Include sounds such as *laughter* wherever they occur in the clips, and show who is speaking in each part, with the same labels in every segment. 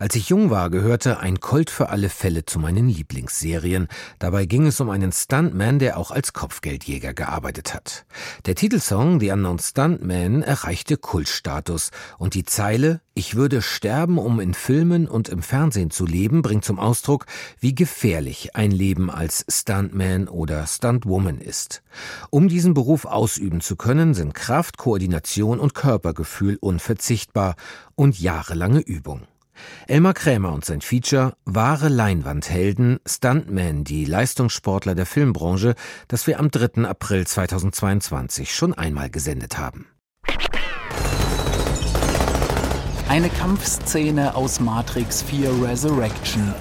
Speaker 1: als ich jung war, gehörte Ein Colt für alle Fälle zu meinen Lieblingsserien. Dabei ging es um einen Stuntman, der auch als Kopfgeldjäger gearbeitet hat. Der Titelsong The Unknown Stuntman erreichte Kultstatus und die Zeile Ich würde sterben, um in Filmen und im Fernsehen zu leben, bringt zum Ausdruck, wie gefährlich ein Leben als Stuntman oder Stuntwoman ist. Um diesen Beruf ausüben zu können, sind Kraft, Koordination und Körpergefühl unverzichtbar und jahrelange Übung. Elmar Krämer und sein Feature Wahre Leinwandhelden, Stuntmen, die Leistungssportler der Filmbranche, das wir am 3. April 2022 schon einmal gesendet haben.
Speaker 2: Eine Kampfszene aus Matrix 4 Resurrection.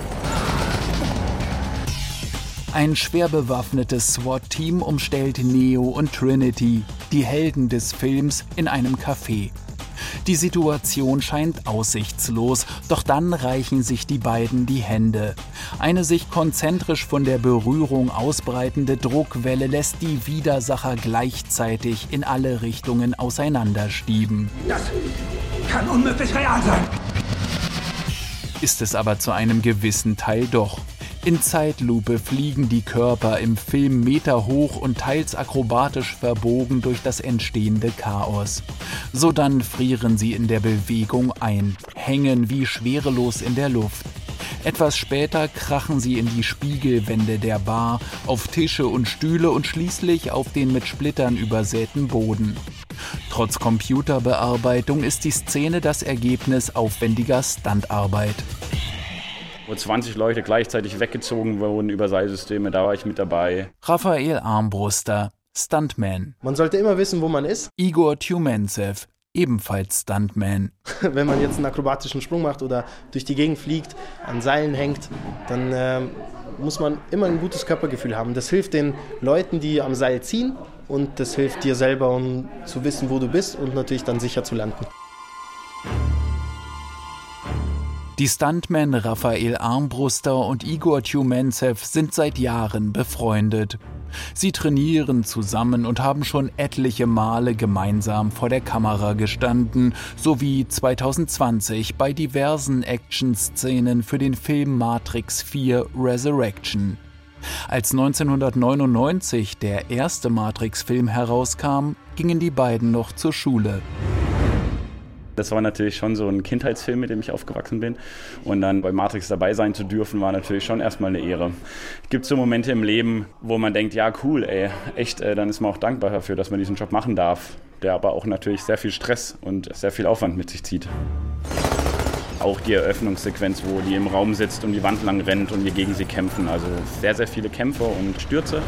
Speaker 2: Ein schwer bewaffnetes SWAT-Team umstellt Neo und Trinity, die Helden des Films, in einem Café. Die Situation scheint aussichtslos, doch dann reichen sich die beiden die Hände. Eine sich konzentrisch von der Berührung ausbreitende Druckwelle lässt die Widersacher gleichzeitig in alle Richtungen auseinanderstieben.
Speaker 3: Das kann unmöglich real sein.
Speaker 2: Ist es aber zu einem gewissen Teil doch. In Zeitlupe fliegen die Körper im Film meterhoch und teils akrobatisch verbogen durch das entstehende Chaos. Sodann frieren sie in der Bewegung ein, hängen wie schwerelos in der Luft. Etwas später krachen sie in die Spiegelwände der Bar, auf Tische und Stühle und schließlich auf den mit Splittern übersäten Boden. Trotz Computerbearbeitung ist die Szene das Ergebnis aufwendiger Standarbeit
Speaker 4: wo 20 Leute gleichzeitig weggezogen wurden über Seilsysteme, da war ich mit dabei.
Speaker 2: Raphael Armbruster, Stuntman.
Speaker 5: Man sollte immer wissen, wo man ist.
Speaker 2: Igor Tumensev, ebenfalls Stuntman. *laughs*
Speaker 5: Wenn man jetzt einen akrobatischen Sprung macht oder durch die Gegend fliegt, an Seilen hängt, dann äh, muss man immer ein gutes Körpergefühl haben. Das hilft den Leuten, die am Seil ziehen und das hilft dir selber, um zu wissen, wo du bist und natürlich dann sicher zu landen.
Speaker 2: Die Stuntmen Raphael Armbruster und Igor Tjumentsev sind seit Jahren befreundet. Sie trainieren zusammen und haben schon etliche Male gemeinsam vor der Kamera gestanden, sowie 2020 bei diversen Action-Szenen für den Film Matrix 4 Resurrection. Als 1999 der erste Matrix-Film herauskam, gingen die beiden noch zur Schule.
Speaker 4: Das war natürlich schon so ein Kindheitsfilm, mit dem ich aufgewachsen bin. Und dann bei Matrix dabei sein zu dürfen, war natürlich schon erstmal eine Ehre. Es gibt so Momente im Leben, wo man denkt, ja cool, ey, echt, äh, dann ist man auch dankbar dafür, dass man diesen Job machen darf, der aber auch natürlich sehr viel Stress und sehr viel Aufwand mit sich zieht. Auch die Eröffnungssequenz, wo die im Raum sitzt und die Wand lang rennt und wir gegen sie kämpfen. Also sehr, sehr viele Kämpfe und Stürze.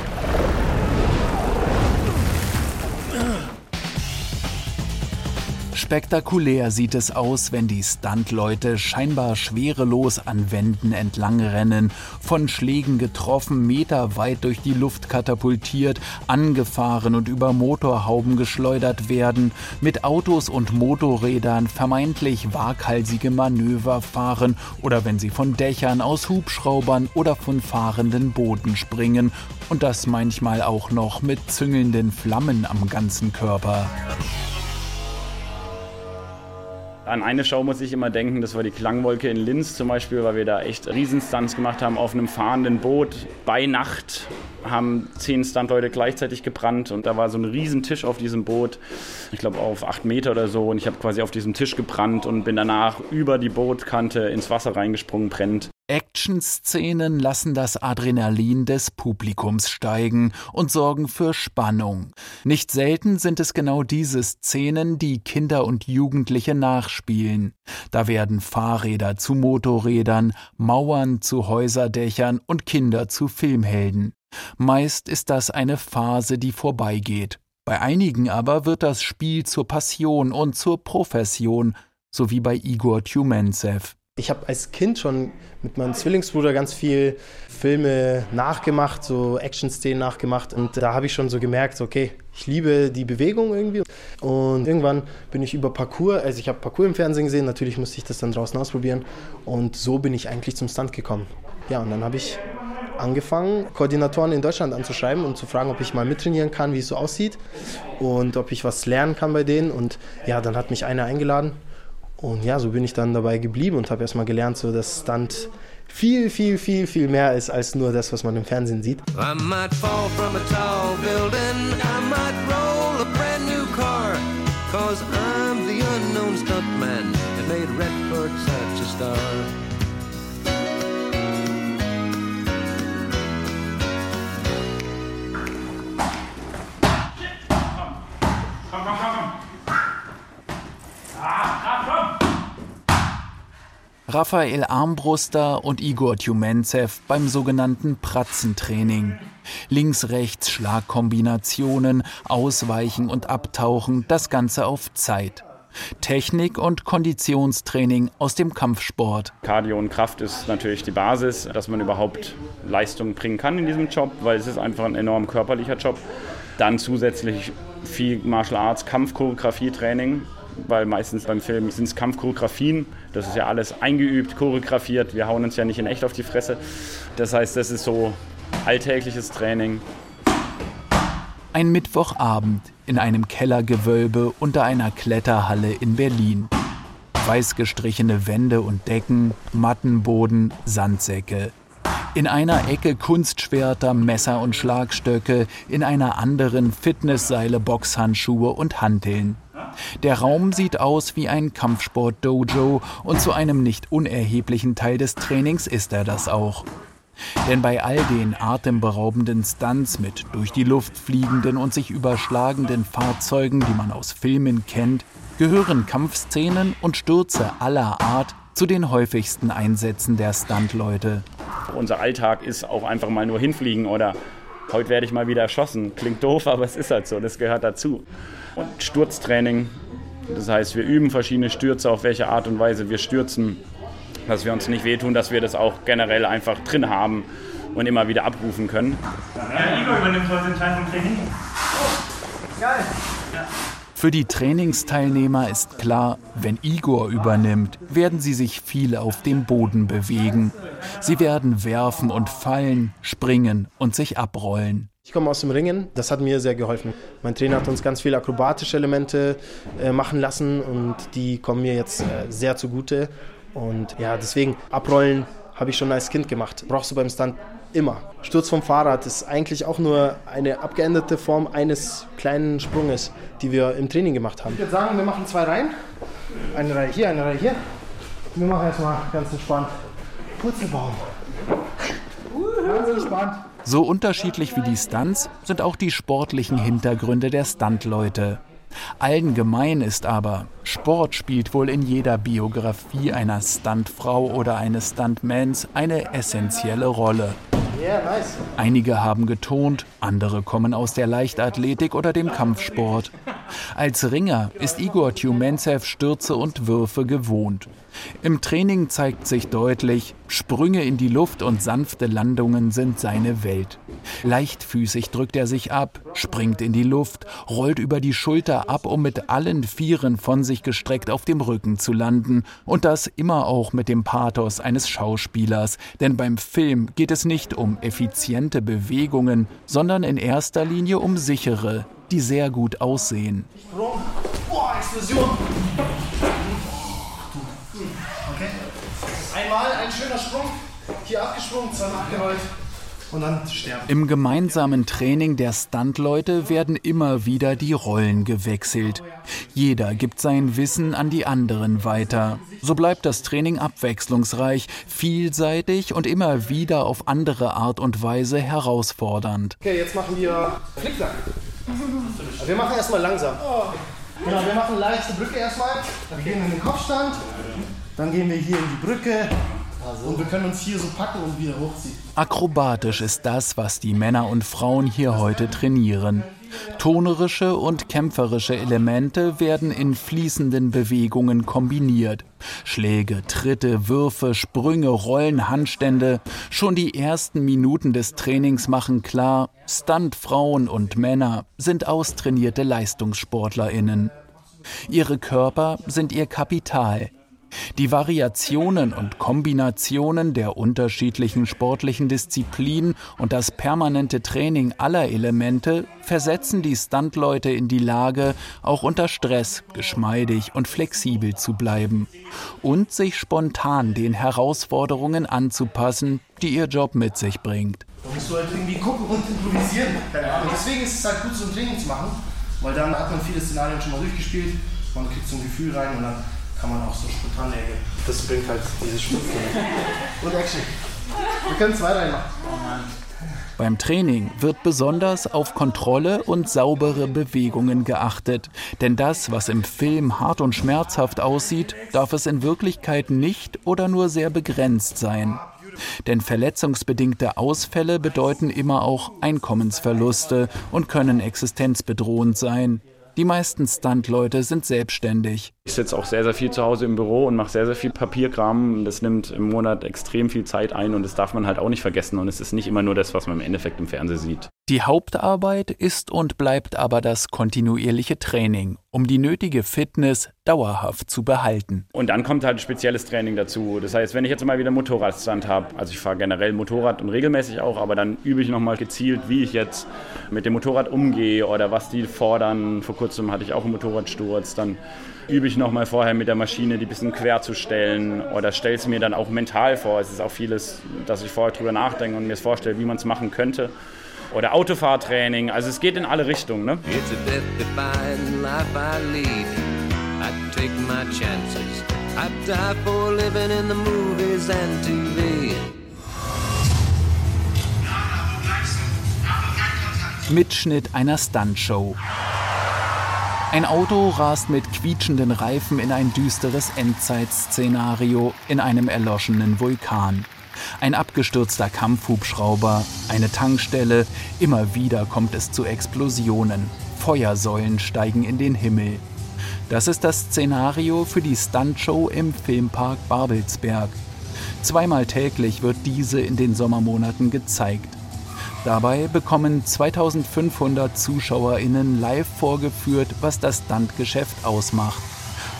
Speaker 2: Spektakulär sieht es aus, wenn die Stuntleute scheinbar schwerelos an Wänden entlangrennen, von Schlägen getroffen, meterweit durch die Luft katapultiert, angefahren und über Motorhauben geschleudert werden, mit Autos und Motorrädern vermeintlich waghalsige Manöver fahren oder wenn sie von Dächern aus Hubschraubern oder von fahrenden Booten springen und das manchmal auch noch mit züngelnden Flammen am ganzen Körper.
Speaker 4: An eine Show muss ich immer denken, das war die Klangwolke in Linz zum Beispiel, weil wir da echt Riesenstunts gemacht haben auf einem fahrenden Boot. Bei Nacht haben zehn Stuntleute gleichzeitig gebrannt und da war so ein Riesentisch auf diesem Boot, ich glaube auf acht Meter oder so und ich habe quasi auf diesem Tisch gebrannt und bin danach über die Bootkante ins Wasser reingesprungen, brennt.
Speaker 2: Action-Szenen lassen das Adrenalin des Publikums steigen und sorgen für Spannung. Nicht selten sind es genau diese Szenen, die Kinder und Jugendliche nachspielen. Da werden Fahrräder zu Motorrädern, Mauern zu Häuserdächern und Kinder zu Filmhelden. Meist ist das eine Phase, die vorbeigeht. Bei einigen aber wird das Spiel zur Passion und zur Profession, so wie bei Igor Tjumentsev.
Speaker 5: Ich habe als Kind schon mit meinem Zwillingsbruder ganz viel Filme nachgemacht, so Action-Szenen nachgemacht. Und da habe ich schon so gemerkt, okay, ich liebe die Bewegung irgendwie. Und irgendwann bin ich über Parcours, also ich habe Parcours im Fernsehen gesehen, natürlich musste ich das dann draußen ausprobieren. Und so bin ich eigentlich zum Stunt gekommen. Ja, und dann habe ich angefangen, Koordinatoren in Deutschland anzuschreiben und zu fragen, ob ich mal mittrainieren kann, wie es so aussieht und ob ich was lernen kann bei denen. Und ja, dann hat mich einer eingeladen und ja, so bin ich dann dabei geblieben und habe erstmal gelernt, so dass Stunt viel, viel, viel, viel mehr ist als nur das, was man im Fernsehen sieht. Cause
Speaker 2: Raphael Armbruster und Igor Tjumentsev beim sogenannten Pratzentraining. Links-rechts Schlagkombinationen, Ausweichen und Abtauchen, das Ganze auf Zeit. Technik- und Konditionstraining aus dem Kampfsport.
Speaker 4: Cardio und Kraft ist natürlich die Basis, dass man überhaupt Leistung bringen kann in diesem Job, weil es ist einfach ein enorm körperlicher Job. Dann zusätzlich viel Martial Arts, Kampfchoreografie-Training, weil meistens beim Film sind es Kampfchoreografien. Das ist ja alles eingeübt, choreografiert. Wir hauen uns ja nicht in echt auf die Fresse. Das heißt, das ist so alltägliches Training.
Speaker 2: Ein Mittwochabend in einem Kellergewölbe unter einer Kletterhalle in Berlin. Weiß gestrichene Wände und Decken, Mattenboden, Sandsäcke. In einer Ecke Kunstschwerter, Messer und Schlagstöcke, in einer anderen Fitnessseile, Boxhandschuhe und Hanteln. Der Raum sieht aus wie ein Kampfsport-Dojo und zu einem nicht unerheblichen Teil des Trainings ist er das auch. Denn bei all den atemberaubenden Stunts mit durch die Luft fliegenden und sich überschlagenden Fahrzeugen, die man aus Filmen kennt, gehören Kampfszenen und Stürze aller Art zu den häufigsten Einsätzen der Stuntleute.
Speaker 4: Unser Alltag ist auch einfach mal nur hinfliegen oder heute werde ich mal wieder erschossen. Klingt doof, aber es ist halt so, das gehört dazu. Und Sturztraining, das heißt, wir üben verschiedene Stürze, auf welche Art und Weise wir stürzen, dass wir uns nicht wehtun, dass wir das auch generell einfach drin haben und immer wieder abrufen können.
Speaker 6: Ja, Igor übernimmt heute den Teil vom Training. Oh,
Speaker 2: geil. Ja. Für die Trainingsteilnehmer ist klar, wenn Igor übernimmt, werden sie sich viel auf dem Boden bewegen. Sie werden werfen und fallen, springen und sich abrollen.
Speaker 5: Ich komme aus dem Ringen, das hat mir sehr geholfen. Mein Trainer hat uns ganz viele akrobatische Elemente äh, machen lassen und die kommen mir jetzt äh, sehr zugute. Und ja, deswegen abrollen habe ich schon als Kind gemacht. Brauchst du beim Stunt immer. Sturz vom Fahrrad ist eigentlich auch nur eine abgeänderte Form eines kleinen Sprunges, die wir im Training gemacht haben. Ich würde sagen, wir machen zwei Reihen. Eine Reihe hier, eine Reihe hier. Wir machen erstmal ganz entspannt Purzelbaum.
Speaker 2: Ganz entspannt. So unterschiedlich wie die Stunts sind auch die sportlichen Hintergründe der Stuntleute. Allen gemein ist aber, Sport spielt wohl in jeder Biografie einer Stuntfrau oder eines Stuntmans eine essentielle Rolle. Einige haben getont, andere kommen aus der Leichtathletik oder dem Kampfsport. Als Ringer ist Igor Tjumentsev Stürze und Würfe gewohnt. Im Training zeigt sich deutlich, Sprünge in die Luft und sanfte Landungen sind seine Welt. Leichtfüßig drückt er sich ab, springt in die Luft, rollt über die Schulter ab, um mit allen Vieren von sich gestreckt auf dem Rücken zu landen. Und das immer auch mit dem Pathos eines Schauspielers. Denn beim Film geht es nicht um effiziente Bewegungen, sondern in erster Linie um sichere, die sehr gut aussehen. Boah, Explosion!
Speaker 5: Einmal ein schöner Sprung, hier abgesprungen, zweimal abgerollt und dann sterben.
Speaker 2: Im gemeinsamen Training der Stuntleute werden immer wieder die Rollen gewechselt. Jeder gibt sein Wissen an die anderen weiter. So bleibt das Training abwechslungsreich, vielseitig und immer wieder auf andere Art und Weise herausfordernd.
Speaker 5: Okay, jetzt machen wir Flicksack. Wir machen erstmal langsam. Genau, wir machen leichte Brücke erstmal. Dann gehen wir in den Kopfstand. Dann gehen wir hier in die Brücke. Und wir können uns hier so packen und wieder hochziehen.
Speaker 2: Akrobatisch ist das, was die Männer und Frauen hier heute trainieren. Tonerische und kämpferische Elemente werden in fließenden Bewegungen kombiniert. Schläge, Tritte, Würfe, Sprünge, Rollen, Handstände. Schon die ersten Minuten des Trainings machen klar, Stuntfrauen und Männer sind austrainierte Leistungssportlerinnen. Ihre Körper sind ihr Kapital, Die Variationen und Kombinationen der unterschiedlichen sportlichen Disziplinen und das permanente Training aller Elemente versetzen die Stuntleute in die Lage, auch unter Stress geschmeidig und flexibel zu bleiben und sich spontan den Herausforderungen anzupassen, die ihr Job mit sich bringt.
Speaker 5: Da musst du halt irgendwie gucken und improvisieren. Keine Ahnung. Deswegen ist es halt gut, so ein Training zu machen, weil dann hat man viele Szenarien schon mal durchgespielt, man kriegt so ein Gefühl rein und dann kann man auch so spontan reagieren. Das bringt halt dieses Spiel. Und Action. Wir können zwei reinmachen.
Speaker 2: Beim Training wird besonders auf Kontrolle und saubere Bewegungen geachtet. Denn das, was im Film hart und schmerzhaft aussieht, darf es in Wirklichkeit nicht oder nur sehr begrenzt sein. Denn verletzungsbedingte Ausfälle bedeuten immer auch Einkommensverluste und können existenzbedrohend sein. Die meisten Stuntleute sind selbstständig.
Speaker 4: Ich sitze auch sehr, sehr viel zu Hause im Büro und mache sehr, sehr viel Papierkram. Das nimmt im Monat extrem viel Zeit ein und das darf man halt auch nicht vergessen. Und es ist nicht immer nur das, was man im Endeffekt im Fernsehen sieht.
Speaker 2: Die Hauptarbeit ist und bleibt aber das kontinuierliche Training, um die nötige Fitness dauerhaft zu behalten.
Speaker 4: Und dann kommt halt spezielles Training dazu. Das heißt, wenn ich jetzt mal wieder Motorradstand habe, also ich fahre generell Motorrad und regelmäßig auch, aber dann übe ich nochmal gezielt, wie ich jetzt mit dem Motorrad umgehe oder was die fordern. Vor kurzem hatte ich auch einen Motorradsturz. Dann übe ich nochmal vorher mit der Maschine, die ein bisschen quer zu stellen oder stelle es mir dann auch mental vor. Es ist auch vieles, dass ich vorher drüber nachdenke und mir vorstelle, wie man es machen könnte oder Autofahrtraining. Also es geht in alle Richtungen. Ne? It's a death-defying life I lead. I take my chances. I die for living in the movies and TV.
Speaker 2: Mitschnitt einer Stuntshow. Ein Auto rast mit quietschenden Reifen in ein düsteres Endzeitszenario in einem erloschenen Vulkan. Ein abgestürzter Kampfhubschrauber, eine Tankstelle, immer wieder kommt es zu Explosionen. Feuersäulen steigen in den Himmel. Das ist das Szenario für die Stuntshow im Filmpark Babelsberg. Zweimal täglich wird diese in den Sommermonaten gezeigt. Dabei bekommen 2500 ZuschauerInnen live vorgeführt, was das Stuntgeschäft ausmacht.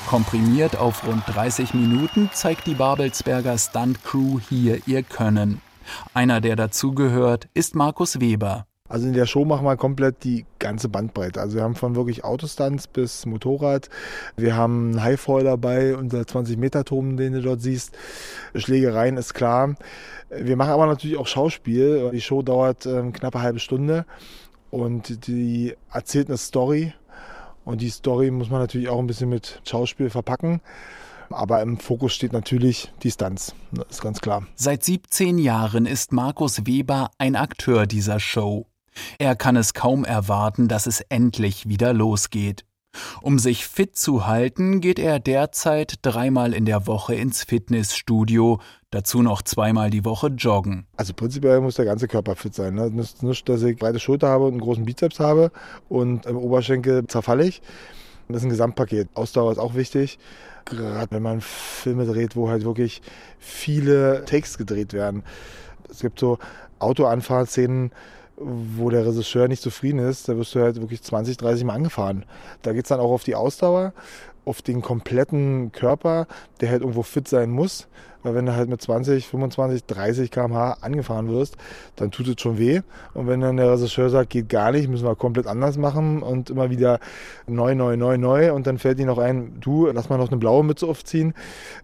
Speaker 2: Komprimiert auf rund 30 Minuten zeigt die Babelsberger Stunt Crew hier ihr Können. Einer, der dazugehört, ist Markus Weber.
Speaker 7: Also in der Show machen wir komplett die ganze Bandbreite. Also wir haben von wirklich Autostunts bis Motorrad. Wir haben einen Highfall dabei, unser 20-Meter-Turm, den du dort siehst. Schlägereien ist klar. Wir machen aber natürlich auch Schauspiel. Die Show dauert ähm, knapp halbe Stunde und die erzählt eine Story und die Story muss man natürlich auch ein bisschen mit Schauspiel verpacken. Aber im Fokus steht natürlich die Stunts, das ist ganz klar.
Speaker 2: Seit 17 Jahren ist Markus Weber ein Akteur dieser Show. Er kann es kaum erwarten, dass es endlich wieder losgeht. Um sich fit zu halten, geht er derzeit dreimal in der Woche ins Fitnessstudio, dazu noch zweimal die Woche joggen.
Speaker 7: Also prinzipiell muss der ganze Körper fit sein. Ne? Nicht, nicht, dass ich breite Schulter habe und einen großen Bizeps habe und im Oberschenkel zerfalle ich. Das ist ein Gesamtpaket. Ausdauer ist auch wichtig. Gerade wenn man Filme dreht, wo halt wirklich viele Takes gedreht werden. Es gibt so Autoanfahrtszenen, wo der Regisseur nicht zufrieden ist, da wirst du halt wirklich 20, 30 Mal angefahren. Da geht es dann auch auf die Ausdauer, auf den kompletten Körper, der halt irgendwo fit sein muss. Weil wenn du halt mit 20, 25, 30 km/h angefahren wirst, dann tut es schon weh. Und wenn dann der Regisseur sagt, geht gar nicht, müssen wir komplett anders machen und immer wieder neu, neu, neu, neu. Und dann fällt ihm noch ein, du, lass mal noch eine blaue Mütze aufziehen.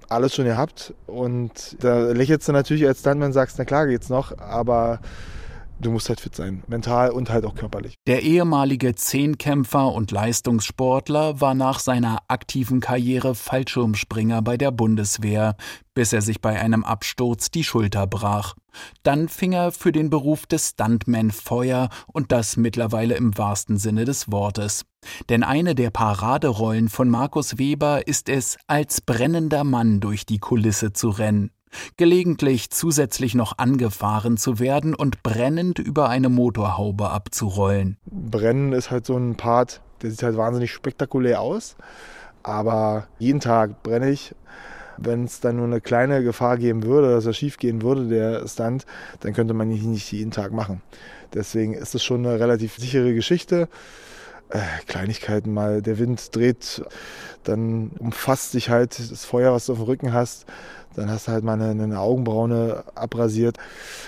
Speaker 7: Alles schon gehabt. Und da lächelst du natürlich als Stuntman, sagst, na klar geht's noch, aber du musst halt fit sein, mental und halt auch körperlich.
Speaker 2: Der ehemalige Zehnkämpfer und Leistungssportler war nach seiner aktiven Karriere Fallschirmspringer bei der Bundeswehr, bis er sich bei einem Absturz die Schulter brach. Dann fing er für den Beruf des Stuntman Feuer und das mittlerweile im wahrsten Sinne des Wortes. Denn eine der Paraderollen von Markus Weber ist es, als brennender Mann durch die Kulisse zu rennen gelegentlich zusätzlich noch angefahren zu werden und brennend über eine Motorhaube abzurollen.
Speaker 7: Brennen ist halt so ein Part, der sieht halt wahnsinnig spektakulär aus, aber jeden Tag brenne ich. Wenn es dann nur eine kleine Gefahr geben würde, dass er schief gehen würde, der Stunt, dann könnte man ihn nicht jeden Tag machen. Deswegen ist es schon eine relativ sichere Geschichte. Äh, Kleinigkeiten mal. Der Wind dreht, dann umfasst sich halt das Feuer, was du auf dem Rücken hast. Dann hast du halt mal eine, eine Augenbraune abrasiert.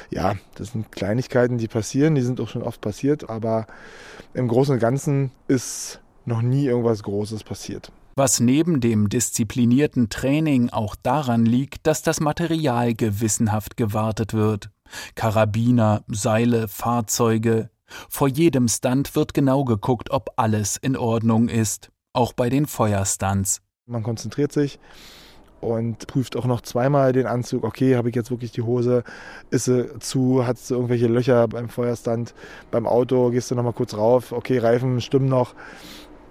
Speaker 7: Ja, das sind Kleinigkeiten, die passieren. Die sind auch schon oft passiert. Aber im Großen und Ganzen ist noch nie irgendwas Großes passiert.
Speaker 2: Was neben dem disziplinierten Training auch daran liegt, dass das Material gewissenhaft gewartet wird. Karabiner, Seile, Fahrzeuge. Vor jedem Stunt wird genau geguckt, ob alles in Ordnung ist. Auch bei den Feuerstunts.
Speaker 7: Man konzentriert sich und prüft auch noch zweimal den Anzug. Okay, habe ich jetzt wirklich die Hose? Ist sie zu? Hat sie irgendwelche Löcher beim Feuerstand? Beim Auto gehst du noch mal kurz rauf. Okay, Reifen stimmen noch.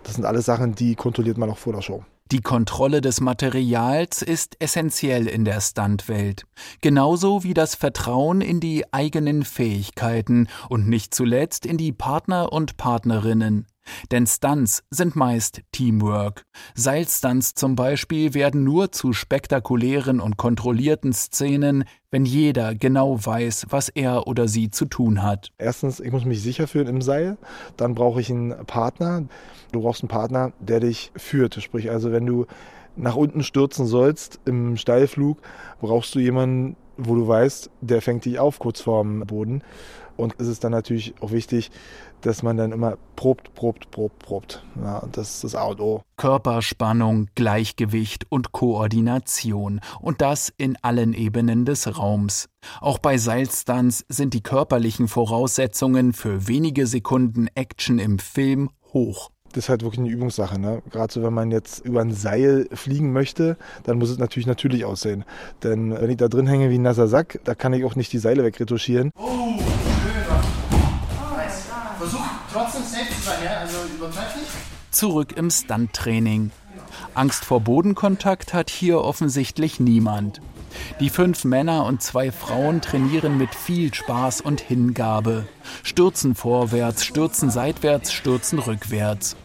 Speaker 7: Das sind alles Sachen, die kontrolliert man auch vor der Show.
Speaker 2: Die Kontrolle des Materials ist essentiell in der Stuntwelt, genauso wie das Vertrauen in die eigenen Fähigkeiten und nicht zuletzt in die Partner und Partnerinnen. Denn Stunts sind meist Teamwork. Seilstunts zum Beispiel werden nur zu spektakulären und kontrollierten Szenen, wenn jeder genau weiß, was er oder sie zu tun hat.
Speaker 7: Erstens, ich muss mich sicher fühlen im Seil. Dann brauche ich einen Partner. Du brauchst einen Partner, der dich führt. Sprich, also wenn du nach unten stürzen sollst im Steilflug, brauchst du jemanden, wo du weißt, der fängt dich auf kurz vorm Boden. Und es ist dann natürlich auch wichtig, dass man dann immer probt, probt, probt, probt. Ja, das ist das Auto.
Speaker 2: Körperspannung, Gleichgewicht und Koordination. Und das in allen Ebenen des Raums. Auch bei Seilstunts sind die körperlichen Voraussetzungen für wenige Sekunden Action im Film hoch
Speaker 7: das ist halt wirklich eine Übungssache. Ne? Gerade so, wenn man jetzt über ein Seil fliegen möchte, dann muss es natürlich natürlich aussehen. Denn wenn ich da drin hänge wie ein nasser Sack, da kann ich auch nicht die Seile wegretuschieren. Oh,
Speaker 2: Zurück im Stunttraining. Angst vor Bodenkontakt hat hier offensichtlich niemand. Die fünf Männer und zwei Frauen trainieren mit viel Spaß und Hingabe. Stürzen vorwärts, stürzen seitwärts, stürzen rückwärts.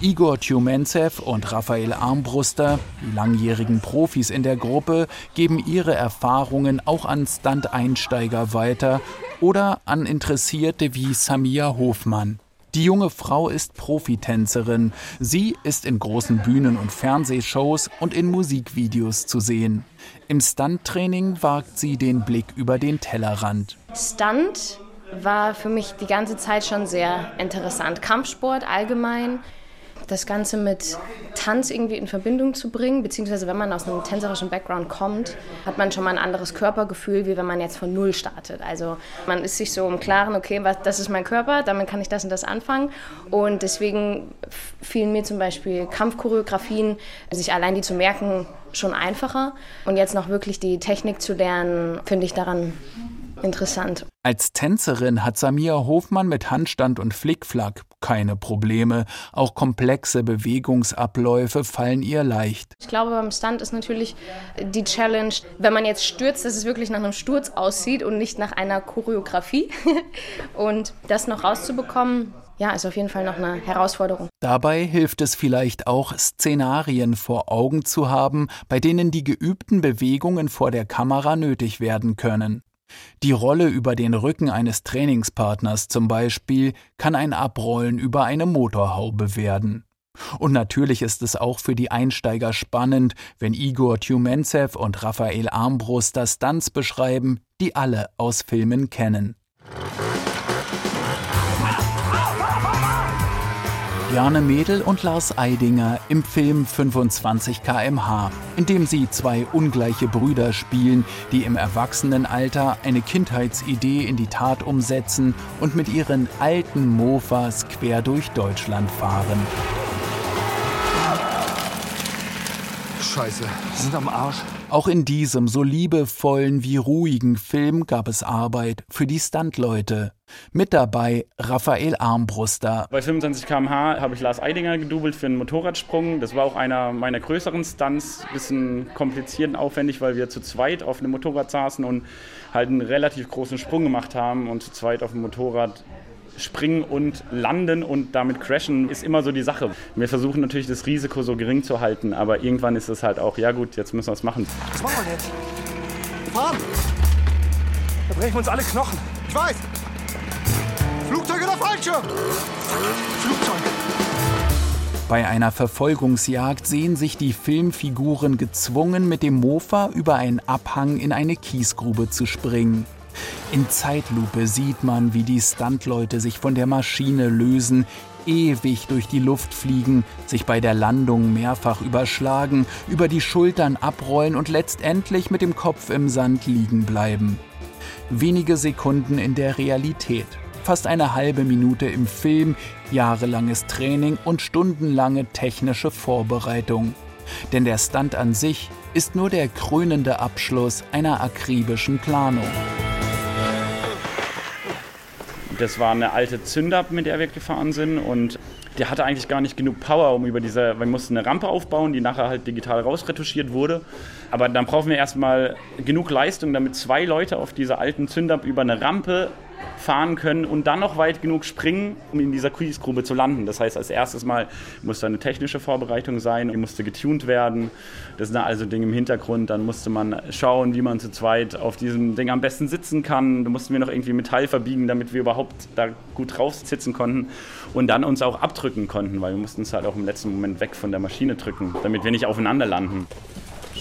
Speaker 2: Igor Tjumentsev und Raphael Armbruster, die langjährigen Profis in der Gruppe, geben ihre Erfahrungen auch an Stunt-Einsteiger weiter oder an Interessierte wie Samia Hofmann. Die junge Frau ist Profitänzerin. Sie ist in großen Bühnen- und Fernsehshows und in Musikvideos zu sehen. Im Stunt-Training wagt sie den Blick über den Tellerrand.
Speaker 8: Stunt war für mich die ganze Zeit schon sehr interessant. Kampfsport allgemein das Ganze mit Tanz irgendwie in Verbindung zu bringen, beziehungsweise wenn man aus einem tänzerischen Background kommt, hat man schon mal ein anderes Körpergefühl, wie wenn man jetzt von Null startet. Also man ist sich so im Klaren, okay, was, das ist mein Körper, damit kann ich das und das anfangen. Und deswegen fielen mir zum Beispiel Kampfchoreografien, sich allein die zu merken, schon einfacher. Und jetzt noch wirklich die Technik zu lernen, finde ich daran interessant.
Speaker 2: Als Tänzerin hat Samia Hofmann mit Handstand und Flickflack keine Probleme. Auch komplexe Bewegungsabläufe fallen ihr leicht.
Speaker 8: Ich glaube, beim Stunt ist natürlich die Challenge, wenn man jetzt stürzt, dass es wirklich nach einem Sturz aussieht und nicht nach einer Choreografie. *laughs* und das noch rauszubekommen, ja, ist auf jeden Fall noch eine Herausforderung.
Speaker 2: Dabei hilft es vielleicht auch, Szenarien vor Augen zu haben, bei denen die geübten Bewegungen vor der Kamera nötig werden können. Die Rolle über den Rücken eines Trainingspartners zum Beispiel kann ein Abrollen über eine Motorhaube werden. Und natürlich ist es auch für die Einsteiger spannend, wenn Igor Tjumentsev und Raphael Armbruster Stunts beschreiben, die alle aus Filmen kennen. Bjarne Mädel und Lars Eidinger im Film 25 kmh, in dem sie zwei ungleiche Brüder spielen, die im Erwachsenenalter eine Kindheitsidee in die Tat umsetzen und mit ihren alten Mofas quer durch Deutschland fahren.
Speaker 9: Scheiße, sind am Arsch.
Speaker 2: Auch in diesem so liebevollen wie ruhigen Film gab es Arbeit für die Stuntleute. Mit dabei Raphael Armbruster.
Speaker 4: Bei 25 km/h habe ich Lars Eidinger gedoubelt für einen Motorradsprung. Das war auch einer meiner größeren Stunts. Bisschen kompliziert und aufwendig, weil wir zu zweit auf einem Motorrad saßen und halt einen relativ großen Sprung gemacht haben und zu zweit auf dem Motorrad springen und landen und damit crashen ist immer so die Sache. Wir versuchen natürlich das Risiko so gering zu halten, aber irgendwann ist es halt auch, ja gut, jetzt müssen wir es machen.
Speaker 9: Was machen wir jetzt? Fahren! Da brechen wir uns alle Knochen. Ich weiß! Flugzeug oder Fallschirm? Flugzeug!
Speaker 2: Bei einer Verfolgungsjagd sehen sich die Filmfiguren gezwungen, mit dem Mofa über einen Abhang in eine Kiesgrube zu springen. In Zeitlupe sieht man, wie die Stuntleute sich von der Maschine lösen, ewig durch die Luft fliegen, sich bei der Landung mehrfach überschlagen, über die Schultern abrollen und letztendlich mit dem Kopf im Sand liegen bleiben. Wenige Sekunden in der Realität, fast eine halbe Minute im Film, jahrelanges Training und stundenlange technische Vorbereitung. Denn der Stunt an sich ist nur der krönende Abschluss einer akribischen Planung.
Speaker 4: Das war eine alte Zündab, mit der wir gefahren sind und der hatte eigentlich gar nicht genug Power, um über diese, wir mussten eine Rampe aufbauen, die nachher halt digital rausretuschiert wurde. Aber dann brauchen wir erstmal genug Leistung, damit zwei Leute auf dieser alten Zündab über eine Rampe fahren können und dann noch weit genug springen, um in dieser Kiesgrube zu landen. Das heißt, als erstes Mal musste eine technische Vorbereitung sein, die musste getuned werden. Das sind also Dinge im Hintergrund. Dann musste man schauen, wie man zu zweit auf diesem Ding am besten sitzen kann. Da mussten wir noch irgendwie Metall verbiegen, damit wir überhaupt da gut drauf sitzen konnten und dann uns auch abdrücken konnten, weil wir mussten es halt auch im letzten Moment weg von der Maschine drücken, damit wir nicht aufeinander landen.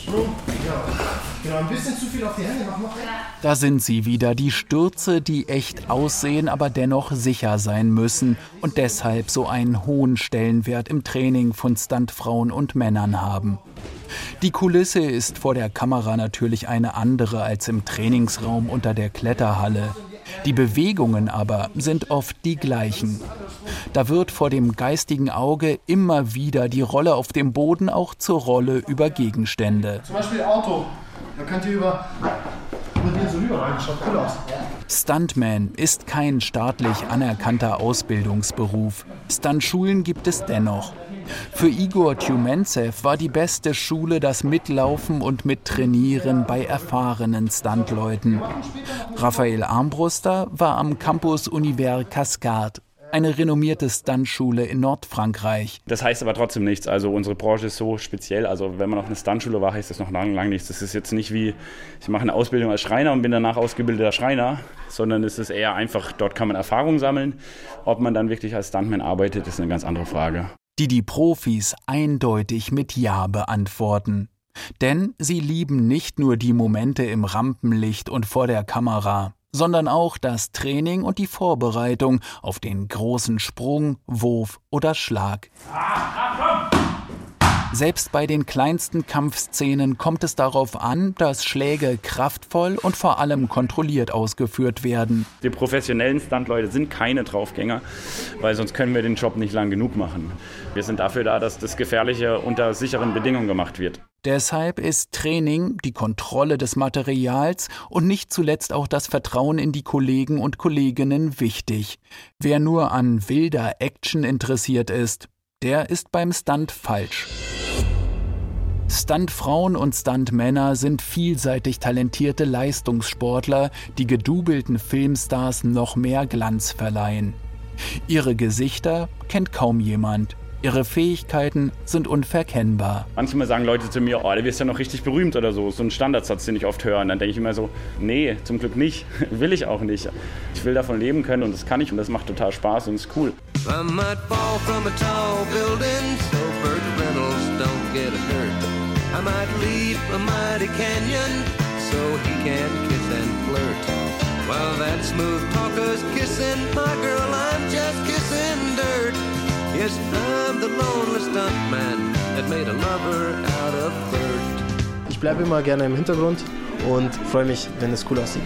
Speaker 2: Genau, ein bisschen zu viel auf die Hände, mach noch Da sind sie wieder, die Stürze, die echt aussehen, aber dennoch sicher sein müssen und deshalb so einen hohen Stellenwert im Training von Stuntfrauen und Männern haben. Die Kulisse ist vor der Kamera natürlich eine andere als im Trainingsraum unter der Kletterhalle. Die Bewegungen aber sind oft die gleichen. Da wird vor dem geistigen Auge immer wieder die Rolle auf dem Boden auch zur Rolle über Gegenstände.
Speaker 9: Zum Beispiel Auto. Da könnt ihr über, über den so rüber rein. Schaut cool aus.
Speaker 2: Stuntman ist kein staatlich anerkannter Ausbildungsberuf. Stuntschulen gibt es dennoch. Für Igor Tjumentsev war die beste Schule das Mitlaufen und Mittrainieren bei erfahrenen Stuntleuten. Raphael Armbruster war am Campus Univers Cascade eine renommierte Stuntschule in Nordfrankreich.
Speaker 4: Das heißt aber trotzdem nichts. Also unsere Branche ist so speziell. Also wenn man auf eine Stuntschule war, heißt das noch lange, lange nichts. Das ist jetzt nicht wie, ich mache eine Ausbildung als Schreiner und bin danach ausgebildeter Schreiner, sondern es ist eher einfach, dort kann man Erfahrung sammeln. Ob man dann wirklich als Stuntman arbeitet, ist eine ganz andere Frage
Speaker 2: die die Profis eindeutig mit Ja beantworten. Denn sie lieben nicht nur die Momente im Rampenlicht und vor der Kamera, sondern auch das Training und die Vorbereitung auf den großen Sprung, Wurf oder Schlag. Selbst bei den kleinsten Kampfszenen kommt es darauf an, dass Schläge kraftvoll und vor allem kontrolliert ausgeführt werden.
Speaker 4: Die professionellen Stuntleute sind keine Draufgänger, weil sonst können wir den Job nicht lang genug machen. Wir sind dafür da, dass das Gefährliche unter sicheren Bedingungen gemacht wird.
Speaker 2: Deshalb ist Training, die Kontrolle des Materials und nicht zuletzt auch das Vertrauen in die Kollegen und Kolleginnen wichtig. Wer nur an wilder Action interessiert ist, der ist beim Stunt falsch. Stuntfrauen und Stuntmänner sind vielseitig talentierte Leistungssportler, die gedubelten Filmstars noch mehr Glanz verleihen. Ihre Gesichter kennt kaum jemand. Ihre Fähigkeiten sind unverkennbar.
Speaker 4: Manchmal sagen Leute zu mir, oh, du wirst ja noch richtig berühmt oder so. So ein Standardsatz, den ich oft höre. Und dann denke ich immer so, nee, zum Glück nicht. *laughs* will ich auch nicht. Ich will davon leben können und das kann ich und das macht total Spaß und ist cool. I might fall from a tall building, so Burt Reynolds don't get hurt. I might leap a mighty canyon so he can kiss and flirt. While that smooth talker's kissing my girl, Yes, I'm the lonely stuntman that made a lover out of Bert.
Speaker 5: Ich bleibe immer gerne im Hintergrund und freue mich, wenn es cool aussieht.